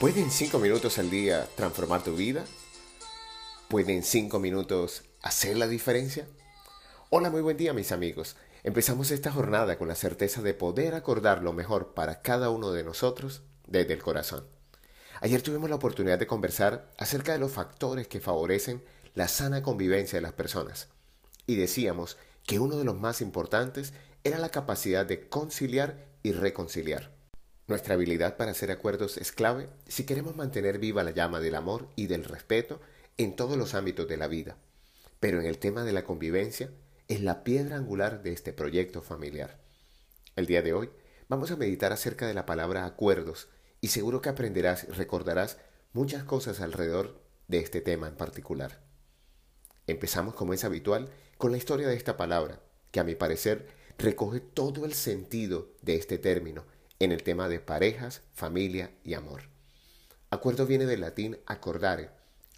¿Pueden cinco minutos al día transformar tu vida? ¿Pueden cinco minutos hacer la diferencia? Hola, muy buen día mis amigos. Empezamos esta jornada con la certeza de poder acordar lo mejor para cada uno de nosotros desde el corazón. Ayer tuvimos la oportunidad de conversar acerca de los factores que favorecen la sana convivencia de las personas. Y decíamos que uno de los más importantes era la capacidad de conciliar y reconciliar. Nuestra habilidad para hacer acuerdos es clave si queremos mantener viva la llama del amor y del respeto en todos los ámbitos de la vida. Pero en el tema de la convivencia es la piedra angular de este proyecto familiar. El día de hoy vamos a meditar acerca de la palabra acuerdos y seguro que aprenderás y recordarás muchas cosas alrededor de este tema en particular. Empezamos como es habitual con la historia de esta palabra, que a mi parecer recoge todo el sentido de este término en el tema de parejas, familia y amor. Acuerdo viene del latín acordare,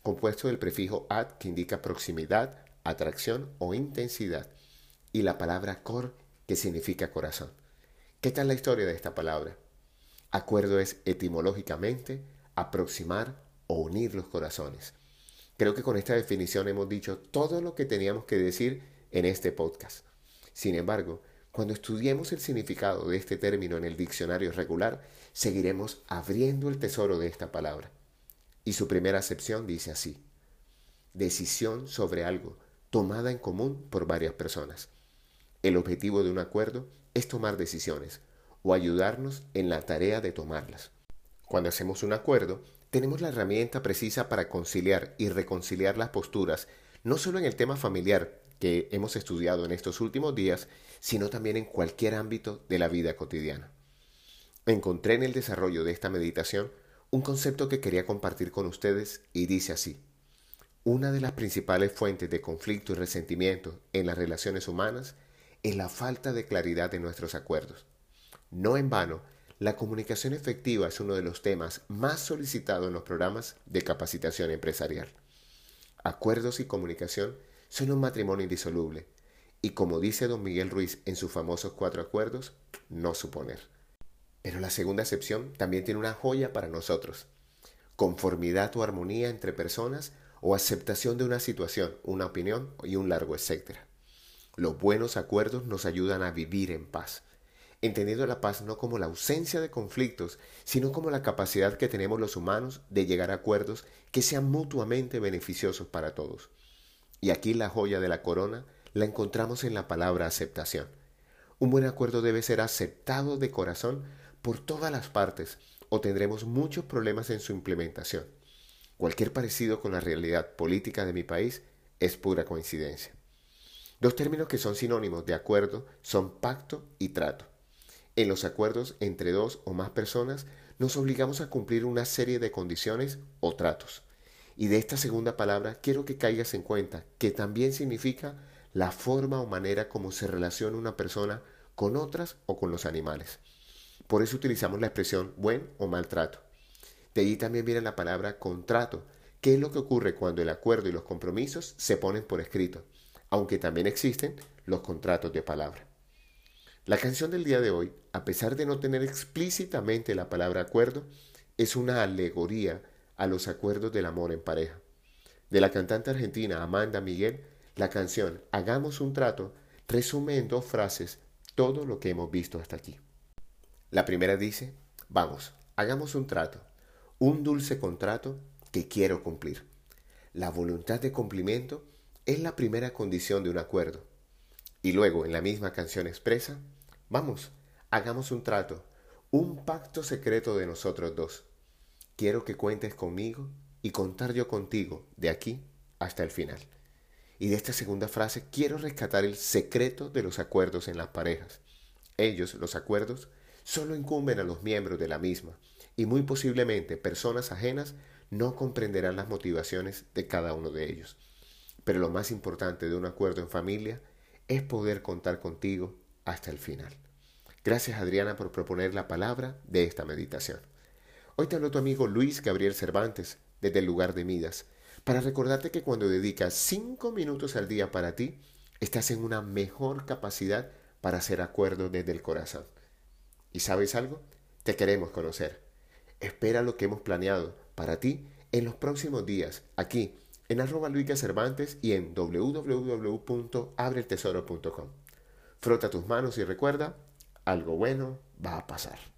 compuesto del prefijo ad que indica proximidad, atracción o intensidad, y la palabra cor que significa corazón. ¿Qué tal la historia de esta palabra? Acuerdo es etimológicamente aproximar o unir los corazones. Creo que con esta definición hemos dicho todo lo que teníamos que decir en este podcast. Sin embargo, cuando estudiemos el significado de este término en el diccionario regular, seguiremos abriendo el tesoro de esta palabra. Y su primera acepción dice así, decisión sobre algo tomada en común por varias personas. El objetivo de un acuerdo es tomar decisiones o ayudarnos en la tarea de tomarlas. Cuando hacemos un acuerdo, tenemos la herramienta precisa para conciliar y reconciliar las posturas, no solo en el tema familiar, que hemos estudiado en estos últimos días, sino también en cualquier ámbito de la vida cotidiana. Encontré en el desarrollo de esta meditación un concepto que quería compartir con ustedes y dice así. Una de las principales fuentes de conflicto y resentimiento en las relaciones humanas es la falta de claridad de nuestros acuerdos. No en vano, la comunicación efectiva es uno de los temas más solicitados en los programas de capacitación empresarial. Acuerdos y comunicación son un matrimonio indisoluble. Y como dice don Miguel Ruiz en sus famosos cuatro acuerdos, no suponer. Pero la segunda acepción también tiene una joya para nosotros. Conformidad o armonía entre personas o aceptación de una situación, una opinión y un largo etcétera. Los buenos acuerdos nos ayudan a vivir en paz, entendiendo la paz no como la ausencia de conflictos, sino como la capacidad que tenemos los humanos de llegar a acuerdos que sean mutuamente beneficiosos para todos. Y aquí la joya de la corona la encontramos en la palabra aceptación. Un buen acuerdo debe ser aceptado de corazón por todas las partes o tendremos muchos problemas en su implementación. Cualquier parecido con la realidad política de mi país es pura coincidencia. Dos términos que son sinónimos de acuerdo son pacto y trato. En los acuerdos entre dos o más personas nos obligamos a cumplir una serie de condiciones o tratos. Y de esta segunda palabra quiero que caigas en cuenta que también significa la forma o manera como se relaciona una persona con otras o con los animales. Por eso utilizamos la expresión buen o mal trato. De ahí también viene la palabra contrato, que es lo que ocurre cuando el acuerdo y los compromisos se ponen por escrito, aunque también existen los contratos de palabra. La canción del día de hoy, a pesar de no tener explícitamente la palabra acuerdo, es una alegoría a los acuerdos del amor en pareja. De la cantante argentina Amanda Miguel, la canción Hagamos un trato resume en dos frases todo lo que hemos visto hasta aquí. La primera dice, vamos, hagamos un trato, un dulce contrato que quiero cumplir. La voluntad de cumplimiento es la primera condición de un acuerdo. Y luego en la misma canción expresa, vamos, hagamos un trato, un pacto secreto de nosotros dos quiero que cuentes conmigo y contar yo contigo de aquí hasta el final. Y de esta segunda frase quiero rescatar el secreto de los acuerdos en las parejas. Ellos, los acuerdos, solo incumben a los miembros de la misma y muy posiblemente personas ajenas no comprenderán las motivaciones de cada uno de ellos. Pero lo más importante de un acuerdo en familia es poder contar contigo hasta el final. Gracias Adriana por proponer la palabra de esta meditación. Hoy te hablo tu amigo Luis Gabriel Cervantes, desde el lugar de Midas, para recordarte que cuando dedicas cinco minutos al día para ti, estás en una mejor capacidad para hacer acuerdos desde el corazón. ¿Y sabes algo? Te queremos conocer. Espera lo que hemos planeado para ti en los próximos días, aquí en arroba Cervantes y en www.abretesoro.com. Frota tus manos y recuerda, algo bueno va a pasar.